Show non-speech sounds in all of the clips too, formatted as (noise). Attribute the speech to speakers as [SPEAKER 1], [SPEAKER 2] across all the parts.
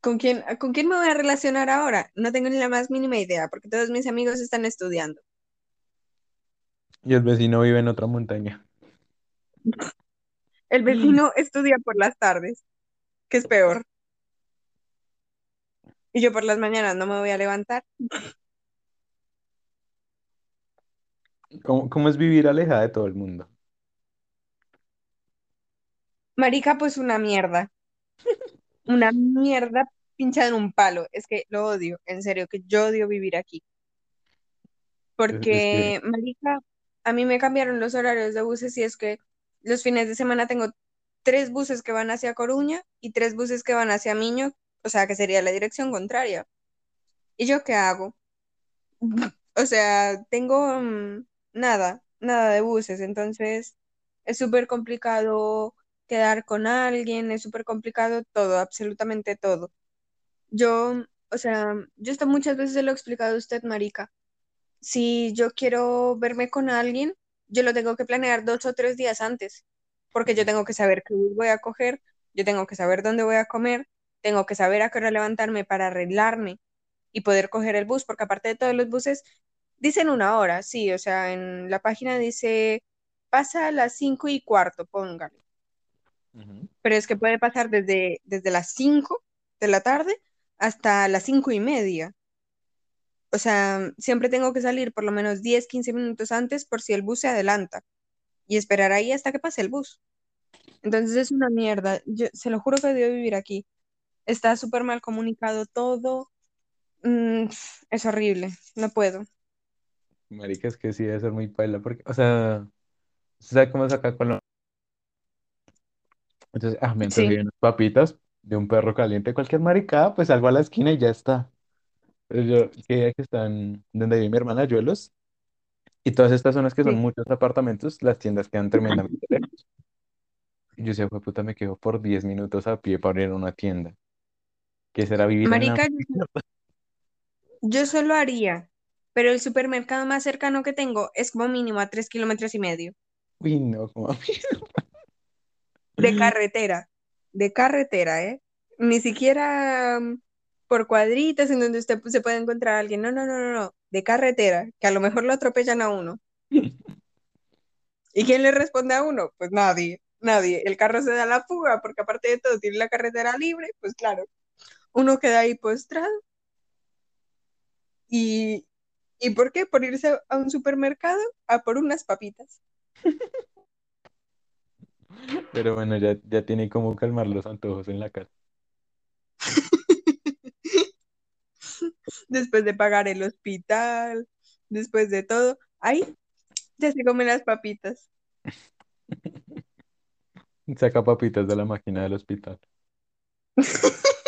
[SPEAKER 1] ¿Con quién, ¿Con quién me voy a relacionar ahora? No tengo ni la más mínima idea, porque todos mis amigos están estudiando.
[SPEAKER 2] Y el vecino vive en otra montaña. (laughs)
[SPEAKER 1] El vecino estudia por las tardes, que es peor. Y yo por las mañanas no me voy a levantar.
[SPEAKER 2] ¿Cómo, cómo es vivir alejada de todo el mundo?
[SPEAKER 1] Marica, pues una mierda. Una mierda pinchada en un palo. Es que lo odio, en serio, que yo odio vivir aquí.
[SPEAKER 2] Es, es que,
[SPEAKER 1] Porque, marica, a mí me cambiaron los horarios de buses y es que los fines de semana tengo tres buses que van hacia Coruña y tres buses que van hacia Miño, o sea, que sería la dirección contraria. ¿Y yo qué hago? (laughs) O sea, tengo mm, nada, nada de buses, entonces es súper complicado quedar con alguien, es súper complicado todo, absolutamente todo. Yo, o sea, yo esto muchas veces lo he explicado a usted, marica. Si yo quiero verme con alguien, yo lo tengo que planear dos o tres días antes, porque yo tengo que saber qué voy a coger, yo tengo que saber dónde voy a comer, tengo que saber a qué hora levantarme para arreglarme y poder coger el bus, porque aparte de todos los buses, dicen una hora, sí, o sea, en la página dice pasa a las cinco y cuarto, póngale, Pero es que puede pasar desde, desde las cinco de la tarde hasta las cinco y media. O sea, siempre tengo que salir por lo menos 10 15 minutos antes por si el bus se adelanta y esperar ahí hasta que pase el bus. Entonces es una mierda. Yo se lo juro que odio vivir aquí. Está súper mal comunicado todo. Mm, es horrible. No puedo.
[SPEAKER 2] marica, es que sí debe ser muy paila, porque, o sea, ¿usted ¿sabe cómo es acá Colombia? Entonces, ah, me antojé
[SPEAKER 1] Sí,
[SPEAKER 2] unas papitas de un perro caliente, cualquier maricada, pues salgo a la esquina y ya está. Pero yo, que día que están donde vive mi hermana Yuelos, y todas estas zonas que son
[SPEAKER 1] sí.
[SPEAKER 2] muchos apartamentos, las tiendas quedan tremendamente lejos. Y yo decía, "Jue puta, me quedo por 10 minutos a pie para ir a una tienda. ¿Qué será vivir en la...
[SPEAKER 1] Marica, (laughs) yo, yo solo haría, pero el supermercado más cercano que tengo es como mínimo a tres kilómetros y medio
[SPEAKER 2] Uy, no, como... (laughs)
[SPEAKER 1] de carretera. De carretera, ¿eh? Ni siquiera mm, por cuadritas en donde usted pues, se puede encontrar a alguien. No, no, no, no, no. De carretera, que a lo mejor lo atropellan a uno. ¿Y quién le responde a uno? Pues nadie, nadie. El carro se da la fuga porque aparte de todo tiene la carretera libre, pues claro, uno queda ahí postrado. ¿Y, ¿y por qué? Por irse a un supermercado a por unas papitas.
[SPEAKER 2] Pero bueno, ya, ya tiene como calmar los antojos en la casa. (laughs)
[SPEAKER 1] Después de pagar el hospital, después de todo, ahí ya se comen las papitas. (laughs)
[SPEAKER 2] Saca papitas de la máquina del hospital. (laughs)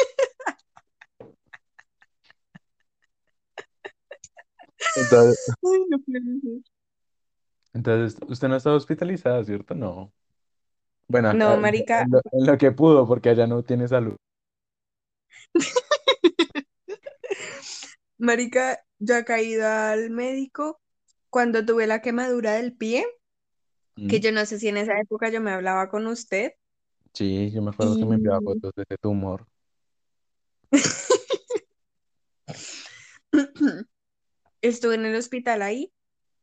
[SPEAKER 2] Entonces,
[SPEAKER 1] Ay, no puede ser.
[SPEAKER 2] entonces, usted no está hospitalizada, ¿cierto? No. Bueno,
[SPEAKER 1] No,
[SPEAKER 2] en
[SPEAKER 1] marica,
[SPEAKER 2] lo, en lo que pudo, porque allá no tiene salud. (laughs)
[SPEAKER 1] marica, yo he caído al médico cuando tuve la quemadura del pie, que
[SPEAKER 2] ¿Mm?
[SPEAKER 1] yo no sé si en esa época yo me hablaba con usted
[SPEAKER 2] Sí, yo me acuerdo que me enviaba fotos de ese tumor. (laughs)
[SPEAKER 1] estuve en el hospital ahí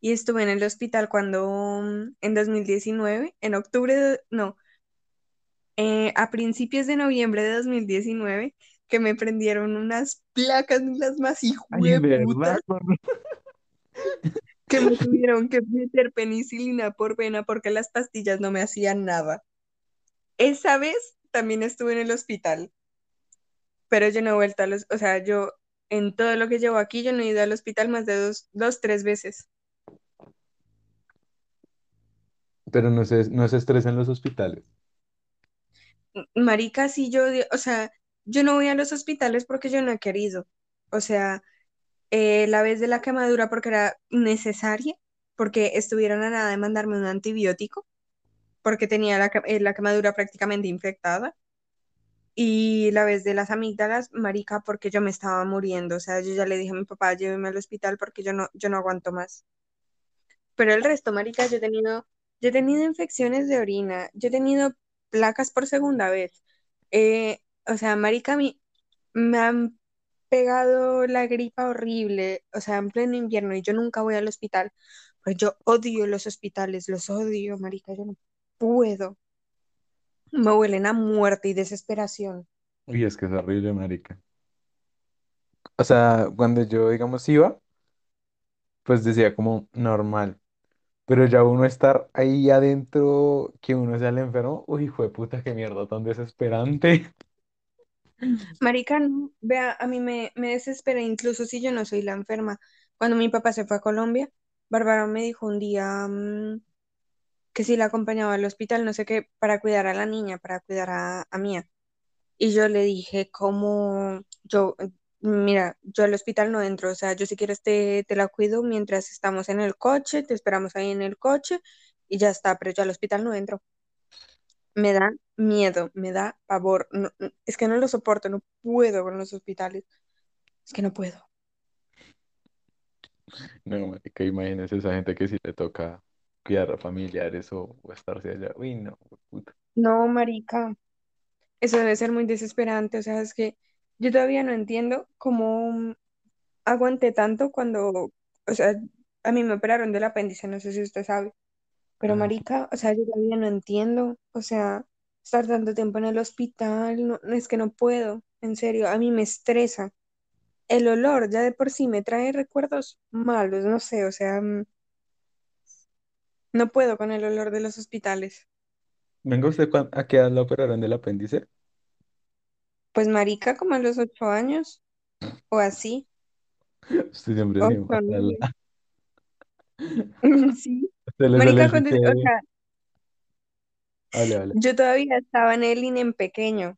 [SPEAKER 1] y estuve en el hospital cuando mm, en 2019, en octubre, de- no, eh, a principios de noviembre de 2019, que me prendieron unas placas, las más (laughs)
[SPEAKER 2] por-
[SPEAKER 1] que me (laughs) tuvieron que meter penicilina por vena porque las pastillas no me hacían nada. Esa vez también estuve en el hospital, pero yo no he vuelto a los, o sea, yo en todo lo que llevo aquí, yo no he ido al hospital más de dos, dos, tres veces.
[SPEAKER 2] Pero no se, no se estresa en los hospitales.
[SPEAKER 1] Marica, sí, yo, o sea, yo no voy a los hospitales porque yo no he querido. O sea, eh, la vez de la quemadura porque era necesaria, porque estuvieron a nada de mandarme un antibiótico, porque tenía la, eh, la quemadura prácticamente infectada. Y la vez de las amígdalas, marica, porque yo me estaba muriendo. O sea, yo ya le dije a mi papá, lléveme al hospital porque yo no, yo no aguanto más. Pero el resto, marica, yo he tenido, yo he tenido infecciones de orina, yo he tenido placas por segunda vez. Eh, o sea, marica, mi, me han pegado la gripa horrible, o sea, en pleno invierno y yo nunca voy al hospital. Pues yo odio los hospitales, los odio, marica, yo no puedo. Me huelen a muerte y desesperación.
[SPEAKER 2] Uy, es que es horrible, marica. O sea, cuando yo, digamos, iba, pues decía como normal. Pero ya uno estar ahí adentro, que uno sea el enfermo, uy, hijo de puta, qué mierda tan desesperante. (laughs)
[SPEAKER 1] Marica, vea, a mí me, me desespera, incluso si yo no soy la enferma. Cuando mi papá se fue a Colombia, Bárbara me dijo un día mm, que si la acompañaba al hospital, no sé qué, para cuidar a la niña, para cuidar a, a Mía. Y yo le dije, como yo, mira, yo al hospital no entro, o sea, yo si quieres te, te la cuido mientras estamos en el coche, te esperamos ahí en el coche y ya está, pero yo al hospital no entro. Me da miedo, me da pavor. no- es que no lo soporto, no puedo con los hospitales. Es que no puedo.
[SPEAKER 2] No, marica, imagínese esa gente que sí le toca cuidar a familiares o, o estarse allá. Uy, no, puta.
[SPEAKER 1] No, marica, eso debe ser muy desesperante. O sea, es que yo todavía no entiendo cómo aguanté tanto cuando, o sea, a mí me operaron del apéndice, no sé si usted sabe. Pero marica, o sea, yo todavía no entiendo, o sea, estar tanto tiempo en el hospital, no, es que no puedo, en serio, a mí me estresa. El olor ya de por sí me trae recuerdos malos, no sé, o sea, mm, no puedo con el olor de los hospitales.
[SPEAKER 2] Venga usted, ¿a qué edad la operaron del apéndice?
[SPEAKER 1] Pues marica, como a los ocho años, o así,
[SPEAKER 2] Usted siempre se
[SPEAKER 1] ocho,
[SPEAKER 2] mata
[SPEAKER 1] nueve,
[SPEAKER 2] la...
[SPEAKER 1] sí.
[SPEAKER 2] Usted le sale
[SPEAKER 1] Marica,
[SPEAKER 2] el
[SPEAKER 1] cuando, o sea,
[SPEAKER 2] Vale, vale.
[SPEAKER 1] yo todavía estaba en el INE en pequeño.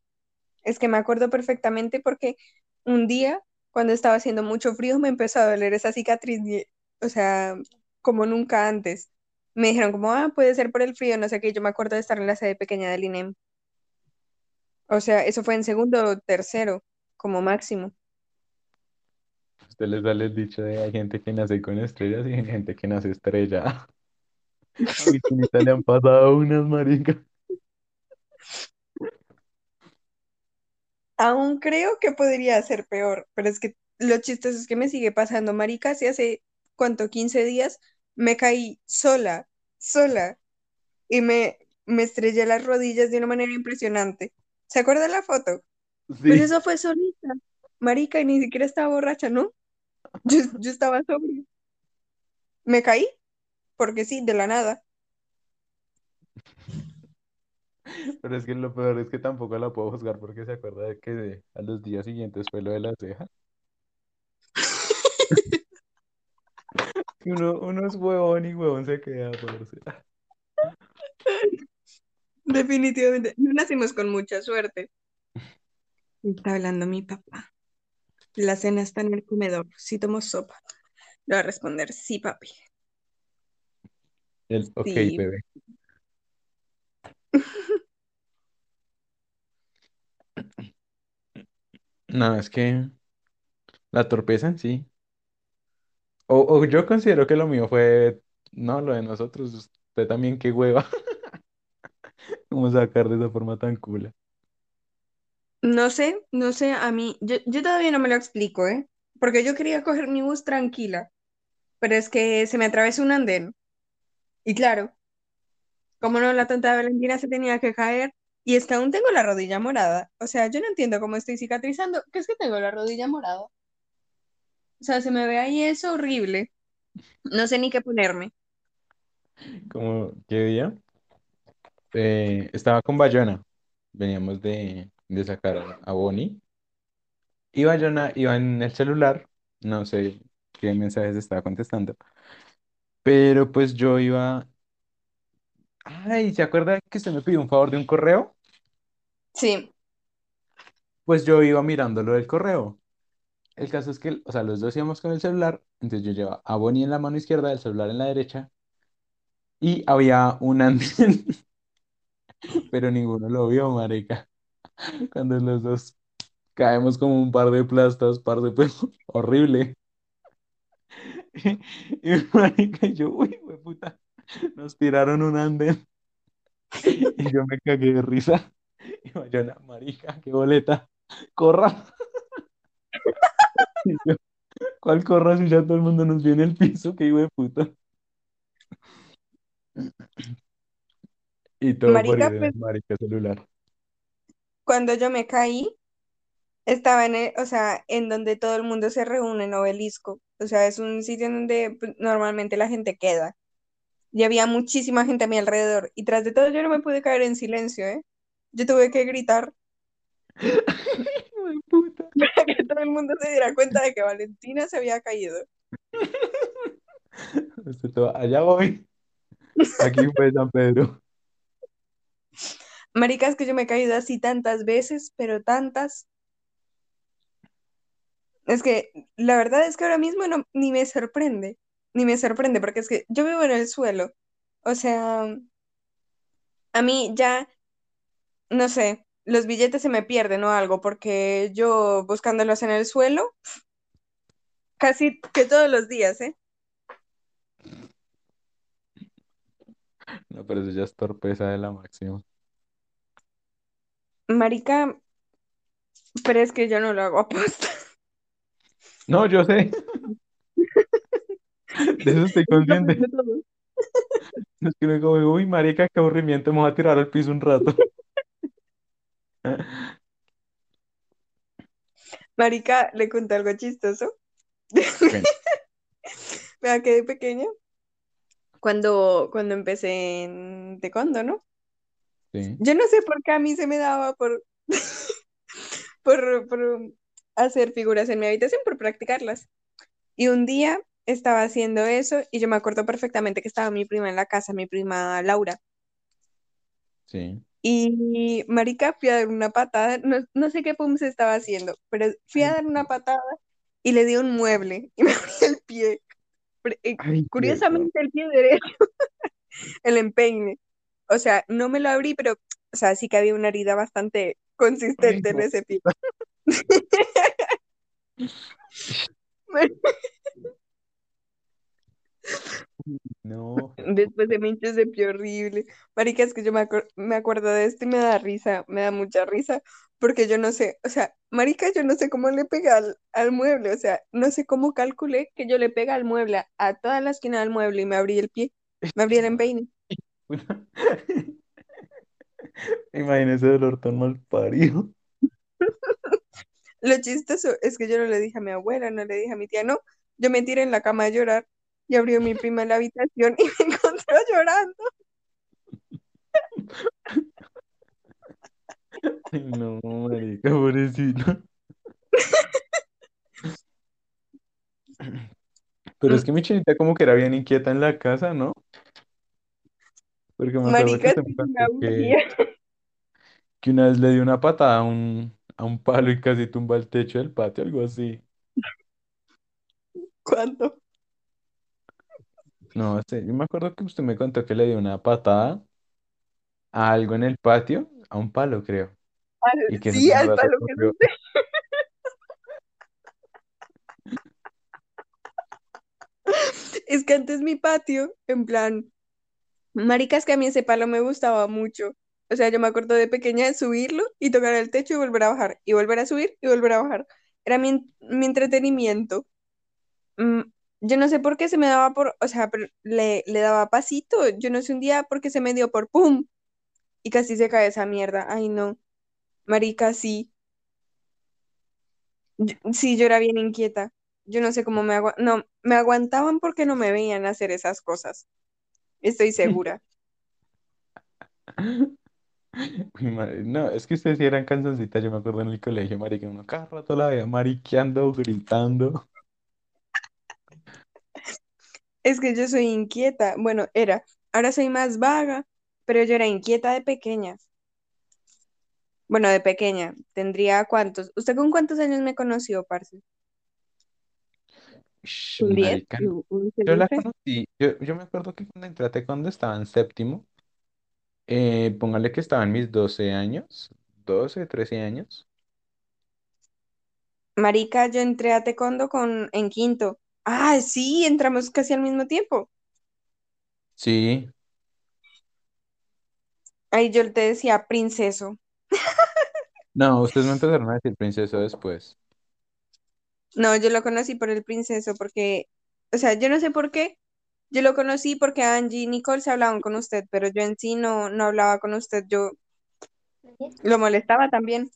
[SPEAKER 1] Es que me acuerdo perfectamente porque un día, cuando estaba haciendo mucho frío, me empezó a doler esa cicatriz, y- o sea, como nunca antes. Me dijeron como, ah, puede ser por el frío, no sé qué. Yo me acuerdo de estar en la sede pequeña del INEM. O sea, eso fue en segundo o tercero, como máximo.
[SPEAKER 2] Usted le sale el dicho de hay gente que nace con estrellas y hay gente que nace estrella. (laughs) A mi chinita le han pasado unas maricas.
[SPEAKER 1] Aún creo que podría ser peor, pero es que lo chistoso es que me sigue pasando, marica, si hace, ¿cuánto? quince días me caí sola, sola. y me, me estrellé las rodillas de una manera impresionante. ¿Se acuerda la foto? Pero
[SPEAKER 2] Sí,
[SPEAKER 1] eso fue solita, marica, y ni siquiera estaba borracha, ¿no? Yo, yo estaba sobria. Me caí, porque sí, de la nada.
[SPEAKER 2] pero es que lo peor es que tampoco la puedo juzgar porque se acuerda de que a los días siguientes fue lo de la ceja. (laughs) Uno, uno es huevón y huevón se queda, parce.
[SPEAKER 1] Definitivamente, no nacimos con mucha suerte. Está hablando mi papá. La cena está en el comedor. Si tomo sopa. Le va a responder, sí, papi.
[SPEAKER 2] El, ok,
[SPEAKER 1] Sí.
[SPEAKER 2] bebé. (laughs) No, es que la torpeza en sí. O, o yo considero que lo mío fue, no, lo de nosotros. Usted también, qué hueva. (laughs) (laughs) ¿Cómo sacar de esa forma tan cool?
[SPEAKER 1] No sé, no sé, a mí, yo, yo todavía no me lo explico, ¿eh? Porque yo quería coger mi bus tranquila, pero es que se me atravesó un andén. Y claro, como no, la tonta Valentina se tenía que caer y es que aún tengo la rodilla morada. O sea, yo no entiendo cómo estoy cicatrizando, que es que tengo la rodilla morada. O sea, se me ve ahí eso horrible. No sé ni qué ponerme.
[SPEAKER 2] Como, ¿qué día? Eh, estaba con Bayona. Veníamos de, de sacar a Bonnie. Y Bayona iba en el celular. No sé qué mensajes estaba contestando. Pero pues yo iba. Ay, ¿se acuerda que usted me pidió un favor de un correo?
[SPEAKER 1] Sí,
[SPEAKER 2] Pues yo iba mirando lo del correo. El caso es que, o sea, los dos íbamos con el celular. Entonces yo llevaba a Bonnie en la mano izquierda, el celular en la derecha. Y había un andén, pero ninguno lo vio, marica. Cuando los dos caemos como un par de plastas, par de peso, (laughs) horrible. (laughs) Y marica, yo, uy, puta, nos tiraron un andén y yo me cagué de risa. Y Bayona, marica, qué boleta, corra. (laughs) Y yo, ¿Cuál corra si ya todo el mundo nos vio en el piso? Qué hijo de puta. Y todo por
[SPEAKER 1] Marica,
[SPEAKER 2] ir en
[SPEAKER 1] pues
[SPEAKER 2] el marica celular.
[SPEAKER 1] cuando yo me caí, estaba en el- o sea, en donde todo el mundo se reúne en Obelisco. O sea, es un sitio en donde pues, normalmente la gente queda. Y había muchísima gente a mi alrededor. Y tras de todo, yo no me pude caer en silencio, ¿eh? Yo tuve que gritar (laughs)
[SPEAKER 2] Hijo de puta. (laughs)
[SPEAKER 1] para que todo el mundo se diera cuenta de que Valentina se había caído. (laughs)
[SPEAKER 2] Todo, allá voy. Aquí fue San Pedro.
[SPEAKER 1] Maricas, que yo me he caído así tantas veces, pero tantas. Es que la verdad es que ahora mismo no, ni me sorprende, ni me sorprende, porque es que yo vivo en el suelo. O sea, a mí ya, no sé, los billetes se me pierden o algo, porque yo buscándolos en el suelo, casi que todos los días, ¿eh?
[SPEAKER 2] No, pero eso ya es torpeza de la máxima.
[SPEAKER 1] Marica, pero es que yo no lo hago aposta.
[SPEAKER 2] No, yo sé. De eso estoy consciente. Es que luego digo, uy, marica, qué aburrimiento, me voy a tirar al piso un rato.
[SPEAKER 1] Marica, le conté algo chistoso.
[SPEAKER 2] Bueno, (laughs)
[SPEAKER 1] Vea que de pequeña, cuando, cuando empecé en taekwondo, ¿no?
[SPEAKER 2] Sí,
[SPEAKER 1] Yo no sé por qué a mí se me daba por, (laughs) por, por hacer figuras en mi habitación, por practicarlas. Y un día estaba haciendo eso y yo me acuerdo perfectamente que estaba mi prima en la casa, mi prima Laura.
[SPEAKER 2] sí.
[SPEAKER 1] Y marica, fui a dar una patada, no, no sé qué pum se estaba haciendo, pero fui a dar una patada y le di un mueble y (laughs) me abrí el pie. Eh,
[SPEAKER 2] ay, qué
[SPEAKER 1] curiosamente el pie derecho, (laughs) el empeine. O sea, no me lo abrí, pero, o sea, sí que había una herida bastante consistente en ese pie. (laughs)
[SPEAKER 2] No,
[SPEAKER 1] Después se me hinchó ese pie horrible. Marica, es que yo me, acuer- me acuerdo de esto y me da risa, me da mucha risa, porque yo no sé, o sea, marica, yo no sé cómo le pega al, al mueble, o sea, no sé cómo calculé que yo le pega al mueble, a, a toda la esquina del mueble y me abrí el pie, me abrí el (laughs) empeine. (laughs)
[SPEAKER 2] Imagínese dolor tan mal parido.
[SPEAKER 1] Lo chistoso es que yo no le dije a mi abuela, no le dije a mi tía, no, yo me tiré en la cama a llorar y abrió mi prima la habitación y (laughs) me encontró llorando. (laughs)
[SPEAKER 2] Ay, no, marica, pobrecito. (clears throat) Pero es
[SPEAKER 1] Mm,
[SPEAKER 2] que mi chinita como que era bien inquieta en la casa, ¿no? Porque me acuerdo que
[SPEAKER 1] Marica,
[SPEAKER 2] usted me
[SPEAKER 1] sí, me
[SPEAKER 2] contó que,
[SPEAKER 1] aburría.
[SPEAKER 2] que una vez le dio una patada a un, a un palo y casi tumba el techo del patio, algo así.
[SPEAKER 1] ¿Cuándo?
[SPEAKER 2] No sé, yo me acuerdo que usted me contó que le dio una patada a algo en el patio, a un palo, creo. Y que
[SPEAKER 1] sí, al
[SPEAKER 2] se
[SPEAKER 1] palo que
[SPEAKER 2] corrió. (laughs)
[SPEAKER 1] Es que antes mi patio, en plan, maricas que a mí ese palo me gustaba mucho. O sea, yo me acuerdo de pequeña de subirlo y tocar el techo y volver a bajar, y volver a subir y volver a bajar. Era mi, mi entretenimiento. Mm, yo no sé por qué se me daba por, o sea, le, daba pasito. Yo no sé un día por qué se me dio por pum y casi se cae esa mierda. Ay, no, marica, sí. Yo- sí, yo era bien inquieta. Yo no sé cómo me agua no, me aguantaban porque no me veían hacer esas cosas. Estoy (laughs) segura.
[SPEAKER 2] Madre, No, es que ustedes sí eran canzoncitas, yo me acuerdo en el colegio, marica, uno cada rato la veía mariqueando, gritando.
[SPEAKER 1] Es que yo soy inquieta. Bueno, era. Ahora soy más vaga, pero yo era inquieta de pequeña. Bueno, de pequeña. Tendría cuántos. ¿Usted con cuántos años me conoció, parce? ¿Un 10?
[SPEAKER 2] marica,
[SPEAKER 1] ¿Un un
[SPEAKER 2] yo la conocí, yo, yo me acuerdo que cuando entré cuando estaba en séptimo, eh, póngale que estaba en mis 12 años, 12 13 años.
[SPEAKER 1] Marica, yo entré a taekwondo con, en quinto. Ah, sí, entramos casi al mismo tiempo.
[SPEAKER 2] Sí,
[SPEAKER 1] Ahí yo te decía princeso.
[SPEAKER 2] no, ustedes me empezaron a decir princeso después.
[SPEAKER 1] No, yo lo conocí por el princeso porque, o sea, yo no sé por qué. Yo lo conocí porque Angie y Nicole se hablaban con usted, pero yo en sí no, no hablaba con usted. Yo lo molestaba también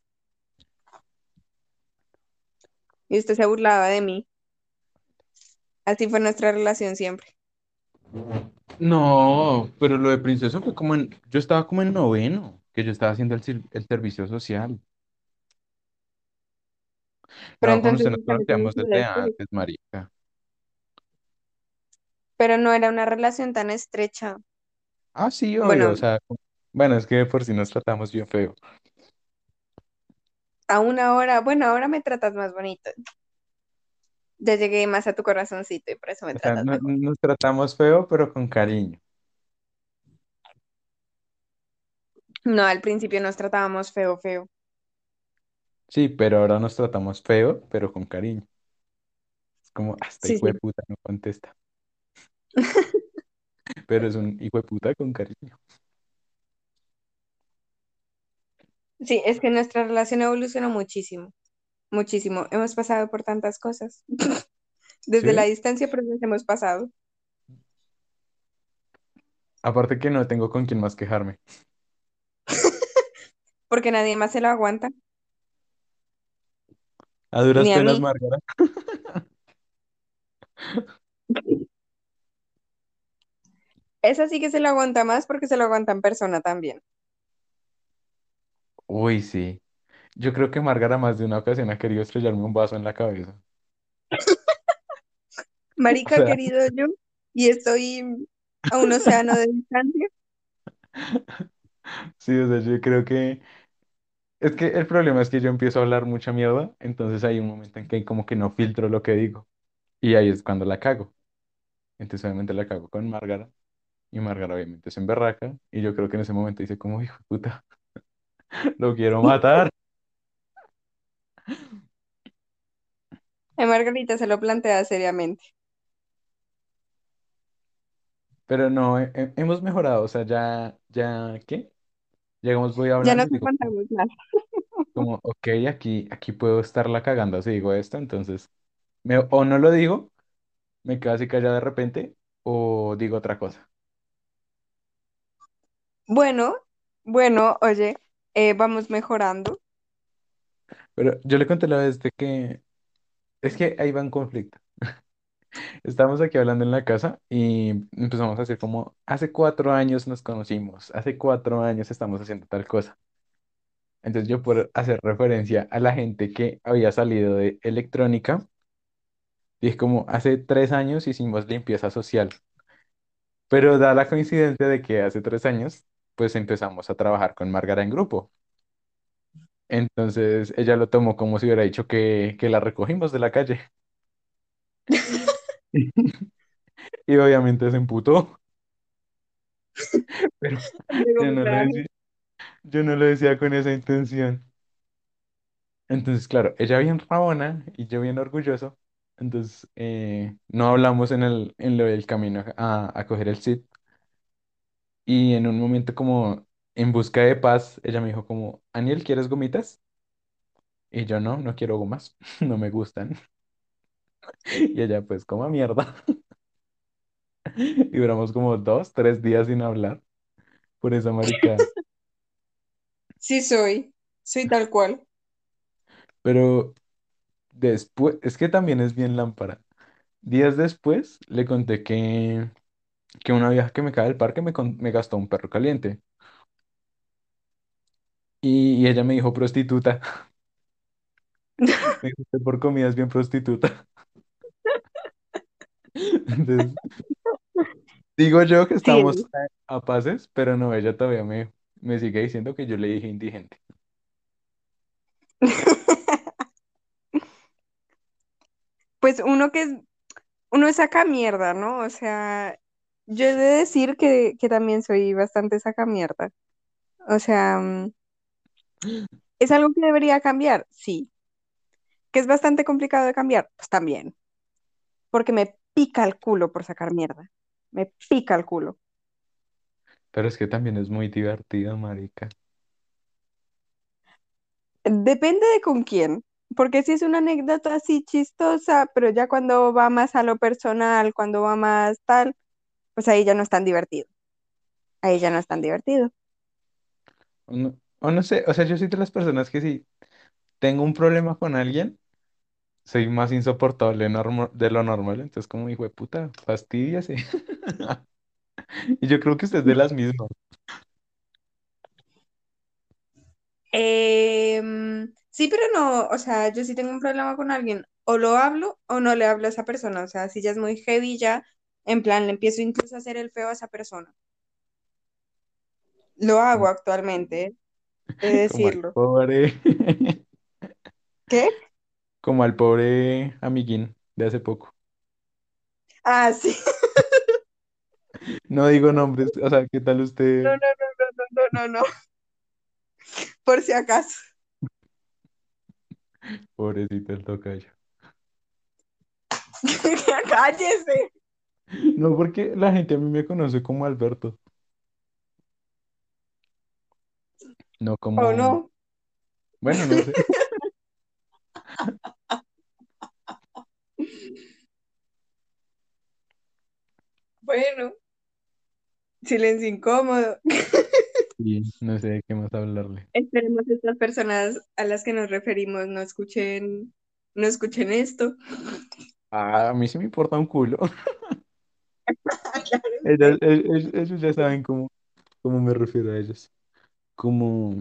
[SPEAKER 1] y usted se burlaba de mí. Así fue nuestra relación siempre.
[SPEAKER 2] No, pero lo de princeso fue como en, yo estaba como en noveno, que yo estaba haciendo el, el servicio social.
[SPEAKER 1] Pero
[SPEAKER 2] No, con
[SPEAKER 1] entonces
[SPEAKER 2] usted nos conocíamos desde antes, marica.
[SPEAKER 1] pero no era una relación tan estrecha.
[SPEAKER 2] Ah, sí, obvio, o
[SPEAKER 1] Bueno,
[SPEAKER 2] sea, bueno, es que de por si nos tratamos bien feo.
[SPEAKER 1] a una hora, bueno, ahora me tratas más bonito. Ya llegué más a tu corazoncito y por eso me
[SPEAKER 2] O sea,
[SPEAKER 1] tratas
[SPEAKER 2] no-
[SPEAKER 1] mejor.
[SPEAKER 2] nos tratamos feo, pero con cariño.
[SPEAKER 1] No, al principio nos tratábamos feo, feo.
[SPEAKER 2] Sí, pero ahora nos tratamos feo, pero con cariño. Es como, hasta
[SPEAKER 1] Sí,
[SPEAKER 2] hijo de
[SPEAKER 1] sí.
[SPEAKER 2] puta no contesta, (laughs) pero es un hijo de puta con cariño.
[SPEAKER 1] Sí, es que nuestra relación evolucionó muchísimo, muchísimo. Hemos pasado por tantas cosas. (laughs) Desde la
[SPEAKER 2] ¿Sí?
[SPEAKER 1] distancia, pero nos hemos pasado.
[SPEAKER 2] Aparte que no tengo con quién más quejarme. (laughs)
[SPEAKER 1] Porque nadie más se lo aguanta,
[SPEAKER 2] A duras
[SPEAKER 1] ni a
[SPEAKER 2] penas,
[SPEAKER 1] mí.
[SPEAKER 2] Márgara.
[SPEAKER 1] Esa sí que se lo aguanta más porque se lo aguanta en persona también.
[SPEAKER 2] Uy, sí. Yo creo que Márgara más de una ocasión ha querido estrellarme un vaso en la cabeza. (laughs) O
[SPEAKER 1] Marica,
[SPEAKER 2] sea,
[SPEAKER 1] querido yo, y estoy a un océano de distancia. (laughs)
[SPEAKER 2] sí, o sea, yo creo que... Es que el problema es que yo empiezo a hablar mucha mierda, entonces hay un momento en que como que no filtro lo que digo. Y ahí es cuando la cago. Entonces obviamente la cago con Márgara. Y Márgara obviamente se emberraca. Y yo creo que en ese momento dice como, hijo de puta, (laughs) lo quiero matar.
[SPEAKER 1] A (laughs) Margarita se lo plantea seriamente.
[SPEAKER 2] Pero no, he- he- hemos mejorado. O sea, ya, ya, ¿qué? Llegamos, voy
[SPEAKER 1] Ya
[SPEAKER 2] hablando
[SPEAKER 1] nos
[SPEAKER 2] y digo
[SPEAKER 1] aguantamos más.
[SPEAKER 2] como, ok, aquí, aquí puedo estarla cagando si digo esto. Entonces, me, o no lo digo, me quedo así callado de repente, o digo otra cosa.
[SPEAKER 1] Bueno, bueno, oye, eh, vamos mejorando.
[SPEAKER 2] Pero yo le conté la vez de que es que ahí va un conflicto. Estábamos aquí hablando en la casa y empezamos a hacer como, hace cuatro años nos conocimos, hace cuatro años estamos haciendo tal cosa. Entonces yo por hacer referencia a la gente que había salido de electrónica, dije como, hace tres años hicimos limpieza social, pero da la coincidencia de que hace tres años pues empezamos a trabajar con Márgara en grupo. Entonces ella lo tomó como si hubiera dicho que, que la recogimos de la calle. (laughs) (laughs) Y obviamente se emputó, (laughs) pero
[SPEAKER 1] Luego
[SPEAKER 2] yo
[SPEAKER 1] me
[SPEAKER 2] no lo
[SPEAKER 1] traje.
[SPEAKER 2] decía, yo no lo decía con esa intención. Entonces, claro, ella bien rabona y yo bien orgulloso. Entonces, eh, no hablamos en el, en lo del camino a, a coger el SIT. Y en un momento como en busca de paz, ella me dijo como, Aniel, ¿quieres gomitas? Y yo no, no quiero gomas, (laughs) no me gustan. Y ella pues, coma mierda. (laughs) Y duramos como dos, tres días sin hablar por esa marica.
[SPEAKER 1] Sí soy, soy tal cual.
[SPEAKER 2] Pero después, es que también es bien lámpara. Días después le conté que, que una vieja que me cae del parque me, con- me gastó un perro caliente. Y, y ella me dijo prostituta. (laughs) Me dijo, "Usted por comida es bien prostituta. Entonces, digo yo que
[SPEAKER 1] Sí.
[SPEAKER 2] estamos a, a pases, pero no, ella todavía me, me sigue diciendo que yo le dije indigente. (laughs)
[SPEAKER 1] Pues uno que es, uno es saca mierda, ¿no? O sea, yo he de decir que, que también soy bastante saca mierda. O sea, mm, ¿es algo que debería cambiar? Sí. ¿Que es bastante complicado de cambiar? Pues también. Porque me pica el culo por sacar mierda. Me pica el culo.
[SPEAKER 2] Pero es que también es muy divertida, marica.
[SPEAKER 1] Depende de con quién. porque sí es una anécdota así chistosa, pero ya cuando va más a lo personal, cuando va más tal, pues ahí ya no es tan divertido. Ahí ya no es tan divertido.
[SPEAKER 2] O no, o no sé, o sea, yo soy de las personas que si tengo un problema con alguien, soy más insoportable normo- de lo normal. Entonces, como hijo de puta, fastidiase. (laughs) Y yo creo que usted es de las mismas.
[SPEAKER 1] Em, sí, pero no, o sea, yo sí tengo un problema con alguien, o lo hablo o no le hablo a esa persona, o sea, si ya es muy heavy, ya, en plan, le empiezo incluso a hacer el feo a esa persona. Lo hago
[SPEAKER 2] Como,
[SPEAKER 1] actualmente, he de (laughs)
[SPEAKER 2] como
[SPEAKER 1] decirlo.
[SPEAKER 2] pobre, (laughs)
[SPEAKER 1] ¿Qué?
[SPEAKER 2] Como al pobre amiguín de hace poco.
[SPEAKER 1] Ah, sí.
[SPEAKER 2] No digo nombres, o sea, ¿qué tal usted?
[SPEAKER 1] no, no, no, no, no, no, no, por si acaso.
[SPEAKER 2] Pobrecito el tocayo. (laughs)
[SPEAKER 1] Cállese.
[SPEAKER 2] No, porque la gente a mí me conoce como Alberto, no
[SPEAKER 1] ¿O
[SPEAKER 2] como,
[SPEAKER 1] no?
[SPEAKER 2] bueno, no sé, (laughs)
[SPEAKER 1] Bueno, silencio incómodo.
[SPEAKER 2] sí, no sé de qué más hablarle.
[SPEAKER 1] Esperemos que estas personas a las que nos referimos no escuchen, no escuchen esto.
[SPEAKER 2] Ah, a mí sí me importa un culo.
[SPEAKER 1] Claro, (laughs) (laughs)
[SPEAKER 2] Ellas-
[SPEAKER 1] sí.
[SPEAKER 2] el- el- ellos ya saben cómo, cómo me refiero a ellos. Como,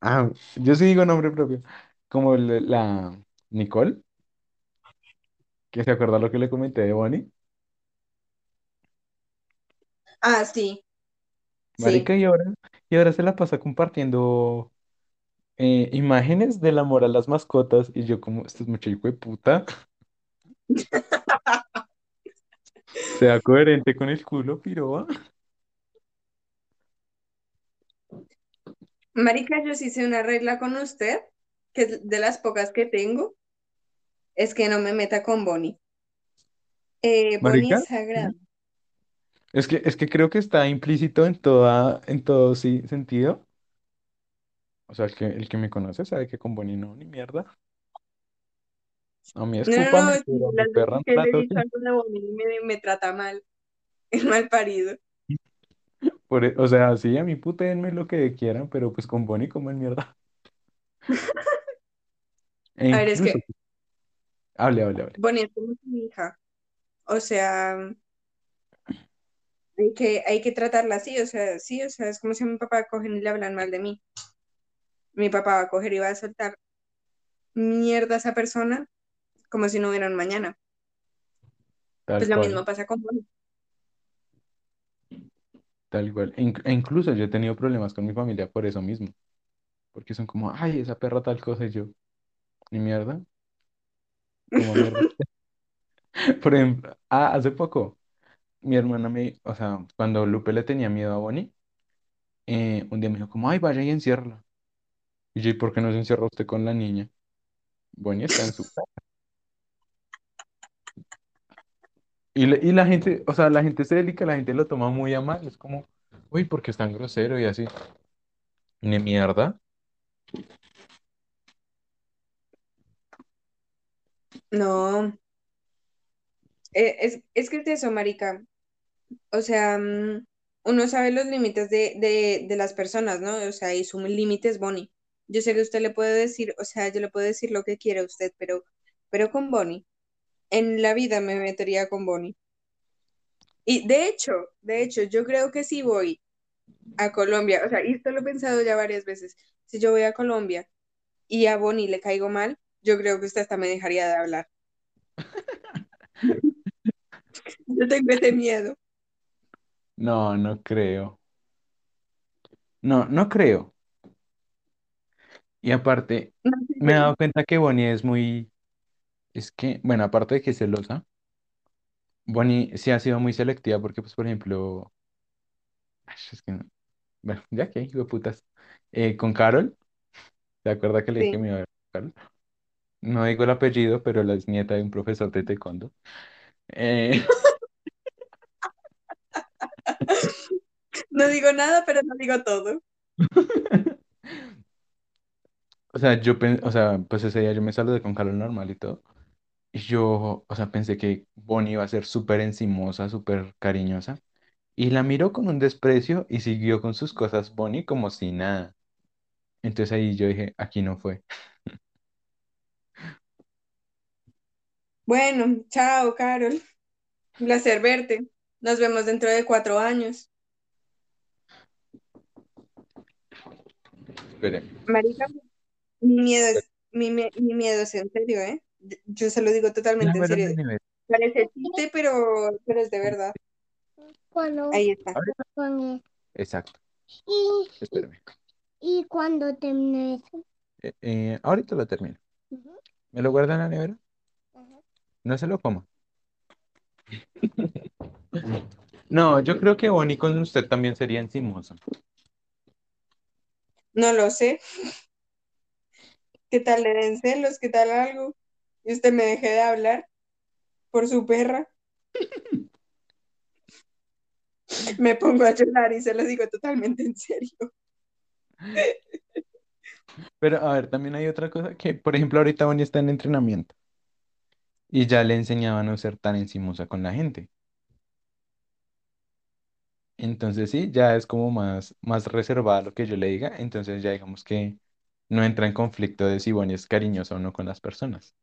[SPEAKER 2] ah, yo sí digo nombre propio. Como la, la Nicole, que se acuerda lo que le comenté de Bonnie.
[SPEAKER 1] Ah, sí,
[SPEAKER 2] Marica, y ahora, y ahora se la pasa compartiendo eh, imágenes del amor a las mascotas. Y yo como, este es mucho hijo de puta. (laughs) Sea coherente con el culo, piroba.
[SPEAKER 1] Marica, yo sí hice una regla con usted, que es de las pocas que tengo, es que no me meta con Bonnie. Eh, Bonnie
[SPEAKER 2] Marica,
[SPEAKER 1] es sagrado.
[SPEAKER 2] Es que, es que creo que está implícito en toda, en todo sí, sentido. O sea, el que, el que me conoce sabe que con Bonnie no, ni mierda. A mí
[SPEAKER 1] No, no,
[SPEAKER 2] escúpame, pero a mi
[SPEAKER 1] las
[SPEAKER 2] perra
[SPEAKER 1] veces
[SPEAKER 2] no
[SPEAKER 1] que
[SPEAKER 2] la
[SPEAKER 1] le he dicho algo de Bonnie me, me trata mal, (laughs) es mal parido.
[SPEAKER 2] Por e- o sea, sí, a mí putéenme lo que quieran, pero pues con Bonnie como en mierda. (laughs) E
[SPEAKER 1] A ver, es
[SPEAKER 2] incluso,
[SPEAKER 1] que
[SPEAKER 2] hable, hable, hable.
[SPEAKER 1] Bonnie es como su hija, o sea, hay que, hay que tratarla así, o sea, sí, o sea, es como si a mi papá cogen y le hablan mal de mí. Mi papá va a coger y va a soltar mierda a esa persona como si no hubiera un mañana.
[SPEAKER 2] Tal
[SPEAKER 1] Pues lo
[SPEAKER 2] cual,
[SPEAKER 1] mismo pasa con Bonnie.
[SPEAKER 2] tal cual. E, e incluso yo he tenido problemas con mi familia por eso mismo. Porque son como, ay, esa perra tal cosa y yo, ni mierda, como mierda. (laughs) (laughs) Por ejemplo, ah, hace poco, mi hermana me, o sea, cuando Lupe le tenía miedo a Bonnie, eh, un día me dijo como, ay, vaya y enciérrala. Y yo, ¿y por qué no se encierra usted con la niña? Bonnie está en su casa. (laughs) Y, le- y la gente, o sea, la gente se dedica, la gente lo toma muy a mal. Es como, uy, porque es tan grosero y así. Ni mierda.
[SPEAKER 1] No, eh, es, es que es eso, marica. O sea, mm, uno sabe los límites de, de, de las personas, ¿no? O sea, y su límite es Bonnie. Yo sé que usted le puede decir, o sea, yo le puedo decir lo que quiera a usted, pero, pero con Bonnie, en la vida me metería con Bonnie. Y de hecho, de hecho, yo creo que si voy a Colombia, o sea, y esto lo he pensado ya varias veces, si yo voy a Colombia y a Bonnie le caigo mal, yo creo que usted hasta me dejaría de hablar. (laughs) Yo tengo ese miedo.
[SPEAKER 2] No, no creo. No, no creo. Y aparte,
[SPEAKER 1] No sé
[SPEAKER 2] me he dado cuenta que Bonnie es muy, es que, bueno, aparte de que es celosa, Bonnie sí ha sido muy selectiva porque, pues, por ejemplo, ay, es que, no- bueno, ya que, hijo de putas, eh, con Carol, ¿te acuerdas que le dije que
[SPEAKER 1] Sí.
[SPEAKER 2] me iba a ver con Carol? No digo el apellido, pero la es nieta de un profesor de taekwondo. Eh, (laughs)
[SPEAKER 1] No digo nada, pero no digo todo. (laughs)
[SPEAKER 2] O sea, yo pen- o sea, pues ese día yo me saludé con Carlos normal y todo. Y yo, o sea, pensé que Bonnie iba a ser súper encimosa, súper cariñosa. Y la miró con un desprecio y siguió con sus cosas Bonnie como si nada. Entonces ahí yo dije, aquí no fue. (laughs)
[SPEAKER 1] Bueno, chao, Carol. Un placer verte. Nos vemos dentro de cuatro años. Marica, mi miedo es, mi, mi miedo es en serio, ¿eh? Yo se lo digo totalmente en serio. Parece chiste, pero, pero es de verdad.
[SPEAKER 3] Cuando
[SPEAKER 1] Ahí está.
[SPEAKER 2] Exacto.
[SPEAKER 3] y,
[SPEAKER 2] Espérame.
[SPEAKER 3] y cuando termine eso.
[SPEAKER 2] Eh, eh, ahorita lo termino. ¿Me lo guarda en la nevera? No se lo coma. (laughs) No, yo creo que Bonnie con usted también sería encimosa.
[SPEAKER 1] No lo sé. ¿Qué tal le den celos? ¿Qué tal algo? Y usted me deje de hablar por su perra. (laughs) Me pongo a llorar y se lo digo totalmente en serio.
[SPEAKER 2] Pero a ver, también hay otra cosa que, por ejemplo, ahorita Bonnie está en entrenamiento y ya le enseñaban a no ser tan encimosa con la gente. Entonces sí, ya es como más, más reservada lo que yo le diga. Entonces ya digamos que no entra en conflicto de si Bonnie es cariñosa o no con las personas.